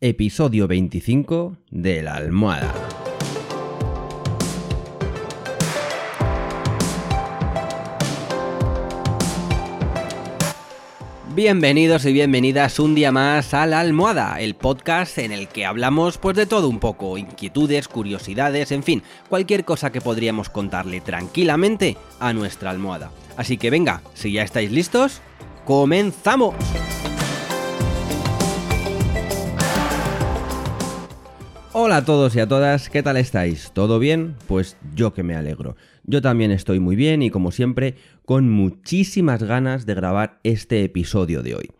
Episodio 25 de la almohada. Bienvenidos y bienvenidas un día más a La Almohada, el podcast en el que hablamos pues de todo un poco, inquietudes, curiosidades, en fin, cualquier cosa que podríamos contarle tranquilamente a nuestra almohada. Así que venga, si ya estáis listos, comenzamos. Hola a todos y a todas, ¿qué tal estáis? ¿Todo bien? Pues yo que me alegro. Yo también estoy muy bien y como siempre, con muchísimas ganas de grabar este episodio de hoy.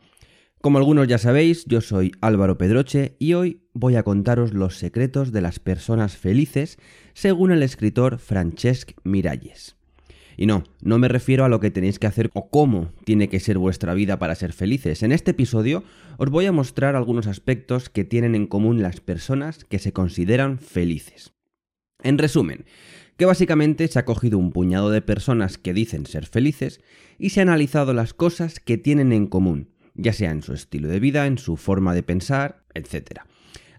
Como algunos ya sabéis, yo soy Álvaro Pedroche y hoy voy a contaros los secretos de las personas felices según el escritor Francesc Miralles. Y no, no me refiero a lo que tenéis que hacer o cómo tiene que ser vuestra vida para ser felices. En este episodio os voy a mostrar algunos aspectos que tienen en común las personas que se consideran felices. En resumen, que básicamente se ha cogido un puñado de personas que dicen ser felices y se ha analizado las cosas que tienen en común, ya sea en su estilo de vida, en su forma de pensar, etc.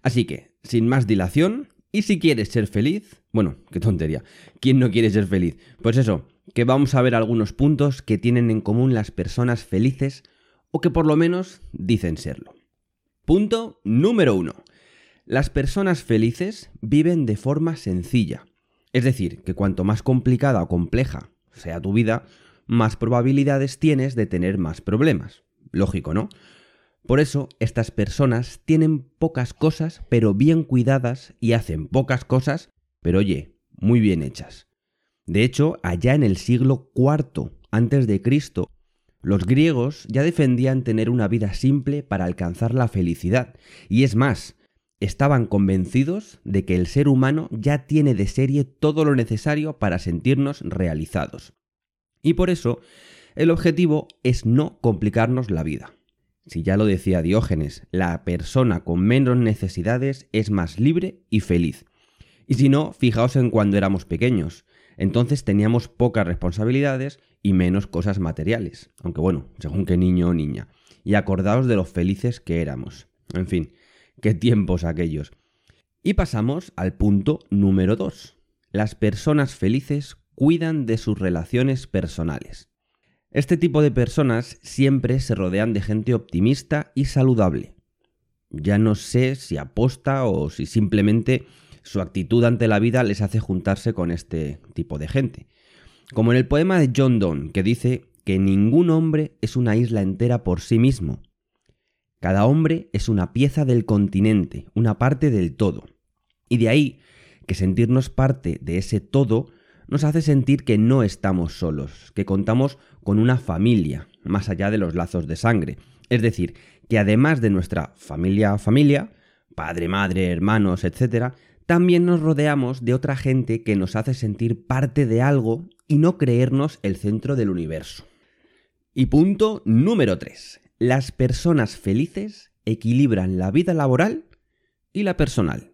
Así que, sin más dilación, y si quieres ser feliz, bueno, qué tontería, ¿quién no quiere ser feliz? Pues eso, que vamos a ver algunos puntos que tienen en común las personas felices o que por lo menos dicen serlo. Punto número uno. Las personas felices viven de forma sencilla. Es decir, que cuanto más complicada o compleja sea tu vida, más probabilidades tienes de tener más problemas. Lógico, ¿no? Por eso, estas personas tienen pocas cosas, pero bien cuidadas, y hacen pocas cosas, pero oye, muy bien hechas. De hecho, allá en el siglo IV antes de los griegos ya defendían tener una vida simple para alcanzar la felicidad, y es más, estaban convencidos de que el ser humano ya tiene de serie todo lo necesario para sentirnos realizados. Y por eso, el objetivo es no complicarnos la vida. Si ya lo decía Diógenes, la persona con menos necesidades es más libre y feliz. Y si no, fijaos en cuando éramos pequeños. Entonces teníamos pocas responsabilidades y menos cosas materiales, aunque bueno, según qué niño o niña. Y acordaos de lo felices que éramos. En fin, qué tiempos aquellos. Y pasamos al punto número 2. Las personas felices cuidan de sus relaciones personales. Este tipo de personas siempre se rodean de gente optimista y saludable. Ya no sé si aposta o si simplemente su actitud ante la vida les hace juntarse con este tipo de gente. Como en el poema de John Donne, que dice que ningún hombre es una isla entera por sí mismo. Cada hombre es una pieza del continente, una parte del todo. Y de ahí que sentirnos parte de ese todo nos hace sentir que no estamos solos, que contamos con una familia, más allá de los lazos de sangre. Es decir, que además de nuestra familia familia, padre, madre, hermanos, etc., también nos rodeamos de otra gente que nos hace sentir parte de algo y no creernos el centro del universo. Y punto número 3. Las personas felices equilibran la vida laboral y la personal.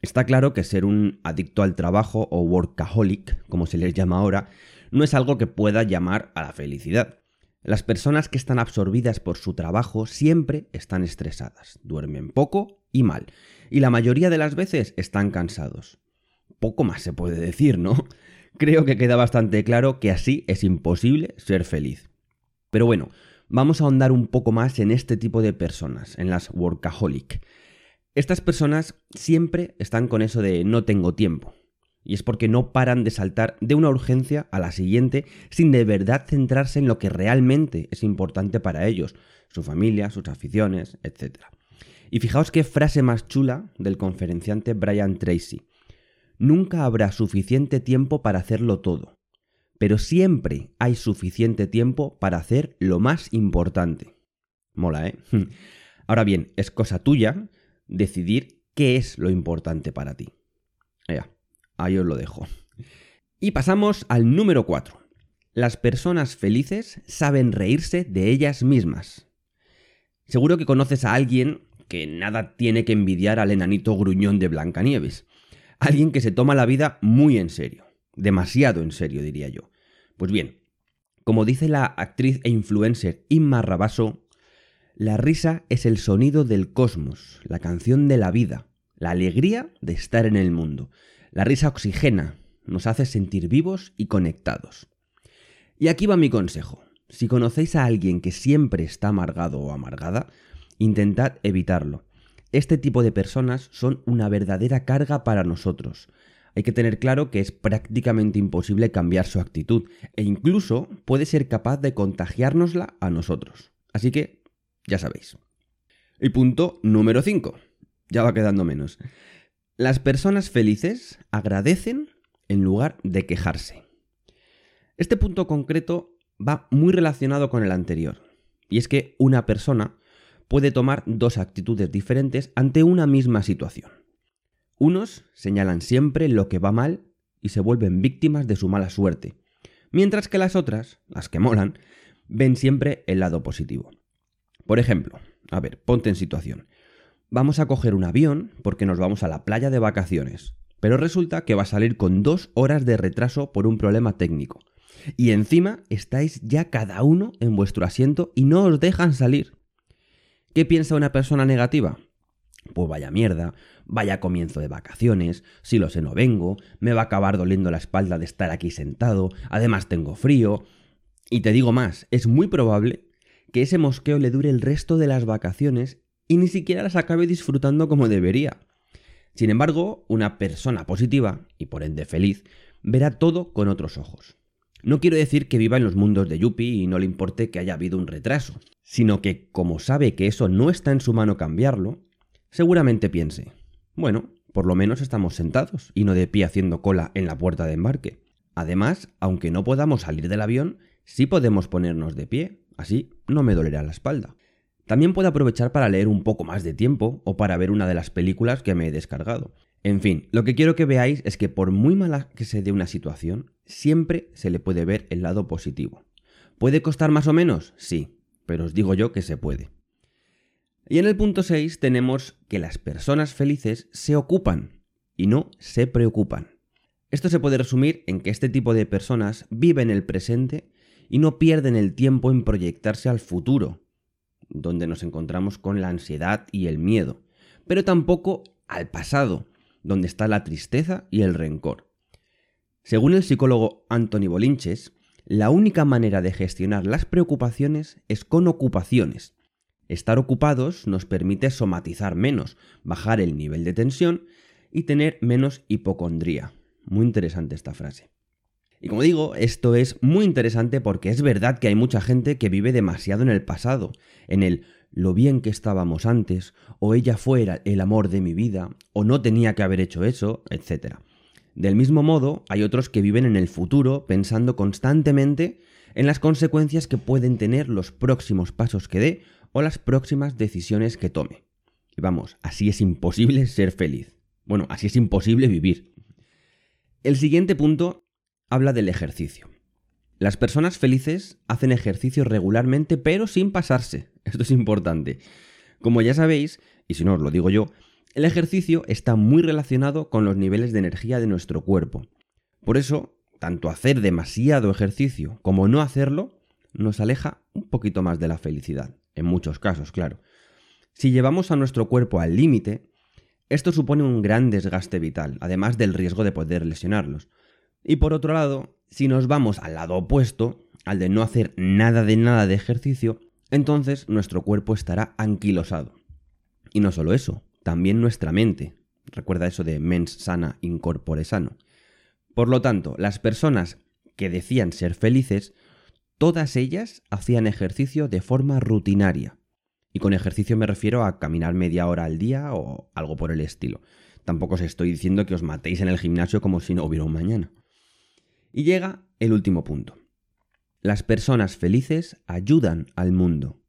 Está claro que ser un adicto al trabajo o workaholic, como se les llama ahora, no es algo que pueda llamar a la felicidad. Las personas que están absorbidas por su trabajo siempre están estresadas, duermen poco y mal, y la mayoría de las veces están cansados. Poco más se puede decir, ¿no? Creo que queda bastante claro que así es imposible ser feliz. Pero bueno, vamos a ahondar un poco más en este tipo de personas, en las workaholic. Estas personas siempre están con eso de no tengo tiempo. Y es porque no paran de saltar de una urgencia a la siguiente sin de verdad centrarse en lo que realmente es importante para ellos, su familia, sus aficiones, etc. Y fijaos qué frase más chula del conferenciante Brian Tracy. Nunca habrá suficiente tiempo para hacerlo todo, pero siempre hay suficiente tiempo para hacer lo más importante. Mola, ¿eh? Ahora bien, es cosa tuya decidir qué es lo importante para ti. Ya, ahí os lo dejo. Y pasamos al número 4. Las personas felices saben reírse de ellas mismas. Seguro que conoces a alguien que nada tiene que envidiar al enanito gruñón de Blancanieves. Alguien que se toma la vida muy en serio. Demasiado en serio, diría yo. Pues bien, como dice la actriz e influencer Inma Rabaso, La risa es el sonido del cosmos, la canción de la vida, la alegría de estar en el mundo. La risa oxigena, nos hace sentir vivos y conectados. Y aquí va mi consejo. Si conocéis a alguien que siempre está amargado o amargada, intentad evitarlo. Este tipo de personas son una verdadera carga para nosotros. Hay que tener claro que es prácticamente imposible cambiar su actitud e incluso puede ser capaz de contagiárnosla a nosotros. Así que, ya sabéis. Y punto número 5. Ya va quedando menos. Las personas felices agradecen en lugar de quejarse. Este punto concreto va muy relacionado con el anterior. Y es que una persona puede tomar dos actitudes diferentes ante una misma situación. Unos señalan siempre lo que va mal y se vuelven víctimas de su mala suerte, mientras que las otras, las que molan, ven siempre el lado positivo. Por ejemplo, a ver, ponte en situación. Vamos a coger un avión porque nos vamos a la playa de vacaciones, pero resulta que va a salir con dos horas de retraso por un problema técnico. Y encima estáis ya cada uno en vuestro asiento y no os dejan salir. ¿Qué piensa una persona negativa? Pues vaya mierda, vaya comienzo de vacaciones, si lo sé no vengo, me va a acabar doliendo la espalda de estar aquí sentado, además tengo frío. Y te digo más, es muy probable que ese mosqueo le dure el resto de las vacaciones y ni siquiera las acabe disfrutando como debería. Sin embargo, una persona positiva, y por ende feliz, verá todo con otros ojos. No quiero decir que viva en los mundos de Yuppie y no le importe que haya habido un retraso, sino que, como sabe que eso no está en su mano cambiarlo, seguramente piense, bueno, por lo menos estamos sentados y no de pie haciendo cola en la puerta de embarque. Además, aunque no podamos salir del avión, sí podemos ponernos de pie, así no me dolerá la espalda. También puedo aprovechar para leer un poco más de tiempo o para ver una de las películas que me he descargado. En fin, lo que quiero que veáis es que por muy mala que se dé una situación, siempre se le puede ver el lado positivo. ¿Puede costar más o menos? Sí, pero os digo yo que se puede. Y en el punto 6 tenemos que las personas felices se ocupan y no se preocupan. Esto se puede resumir en que este tipo de personas viven el presente y no pierden el tiempo en proyectarse al futuro, donde nos encontramos con la ansiedad y el miedo, pero tampoco al pasado, donde está la tristeza y el rencor. Según el psicólogo Anthony Bolinches, la única manera de gestionar las preocupaciones es con ocupaciones, Estar ocupados nos permite somatizar menos, bajar el nivel de tensión y tener menos hipocondría. Muy interesante esta frase. Y como digo, esto es muy interesante porque es verdad que hay mucha gente que vive demasiado en el pasado, en el lo bien que estábamos antes, o ella fuera el amor de mi vida, o no tenía que haber hecho eso, etc. Del mismo modo, hay otros que viven en el futuro pensando constantemente en las consecuencias que pueden tener los próximos pasos que dé o las próximas decisiones que tome. Y vamos, así es imposible ser feliz. Bueno, así es imposible vivir. El siguiente punto habla del ejercicio. Las personas felices hacen ejercicio regularmente pero sin pasarse. Esto es importante. Como ya sabéis, y si no os lo digo yo, el ejercicio está muy relacionado con los niveles de energía de nuestro cuerpo. Por eso, tanto hacer demasiado ejercicio como no hacerlo nos aleja un poquito más de la felicidad en muchos casos, claro. Si llevamos a nuestro cuerpo al límite, esto supone un gran desgaste vital, además del riesgo de poder lesionarlos. Y por otro lado, si nos vamos al lado opuesto, al de no hacer nada de nada de ejercicio, entonces nuestro cuerpo estará anquilosado. Y no solo eso, también nuestra mente. Recuerda eso de mens sana, incorpore sano. Por lo tanto, las personas que decían ser felices Todas ellas hacían ejercicio de forma rutinaria. Y con ejercicio me refiero a caminar media hora al día o algo por el estilo. Tampoco os estoy diciendo que os matéis en el gimnasio como si no hubiera un mañana. Y llega el último punto. Las personas felices ayudan al mundo.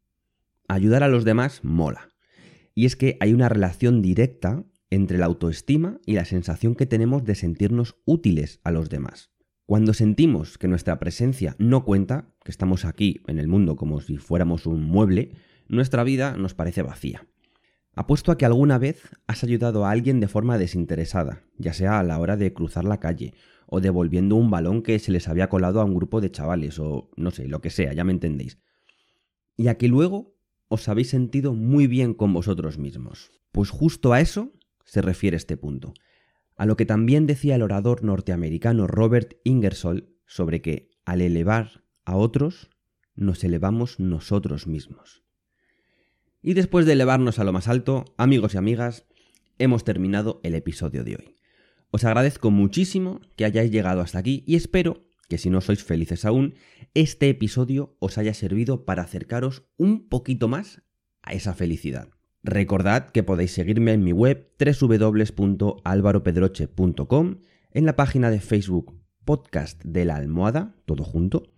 Ayudar a los demás mola. Y es que hay una relación directa entre la autoestima y la sensación que tenemos de sentirnos útiles a los demás. Cuando sentimos que nuestra presencia no cuenta, que estamos aquí en el mundo como si fuéramos un mueble, nuestra vida nos parece vacía. Apuesto a que alguna vez has ayudado a alguien de forma desinteresada, ya sea a la hora de cruzar la calle, o devolviendo un balón que se les había colado a un grupo de chavales, o no sé, lo que sea, ya me entendéis. Y a que luego os habéis sentido muy bien con vosotros mismos. Pues justo a eso se refiere este punto. A lo que también decía el orador norteamericano Robert Ingersoll sobre que al elevar a otros, nos elevamos nosotros mismos. Y después de elevarnos a lo más alto, amigos y amigas, hemos terminado el episodio de hoy. Os agradezco muchísimo que hayáis llegado hasta aquí y espero que si no sois felices aún, este episodio os haya servido para acercaros un poquito más a esa felicidad. Recordad que podéis seguirme en mi web www.alvaropedroche.com, en la página de Facebook Podcast de la Almohada, todo junto,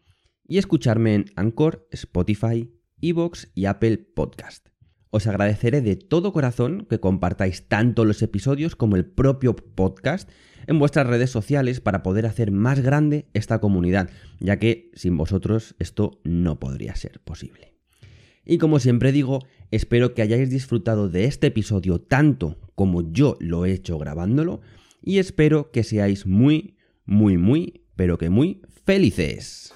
y escucharme en Anchor, Spotify, Evox y Apple Podcast. Os agradeceré de todo corazón que compartáis tanto los episodios como el propio podcast en vuestras redes sociales para poder hacer más grande esta comunidad, ya que sin vosotros esto no podría ser posible. Y como siempre digo, espero que hayáis disfrutado de este episodio tanto como yo lo he hecho grabándolo y espero que seáis muy, muy, muy, pero que muy felices.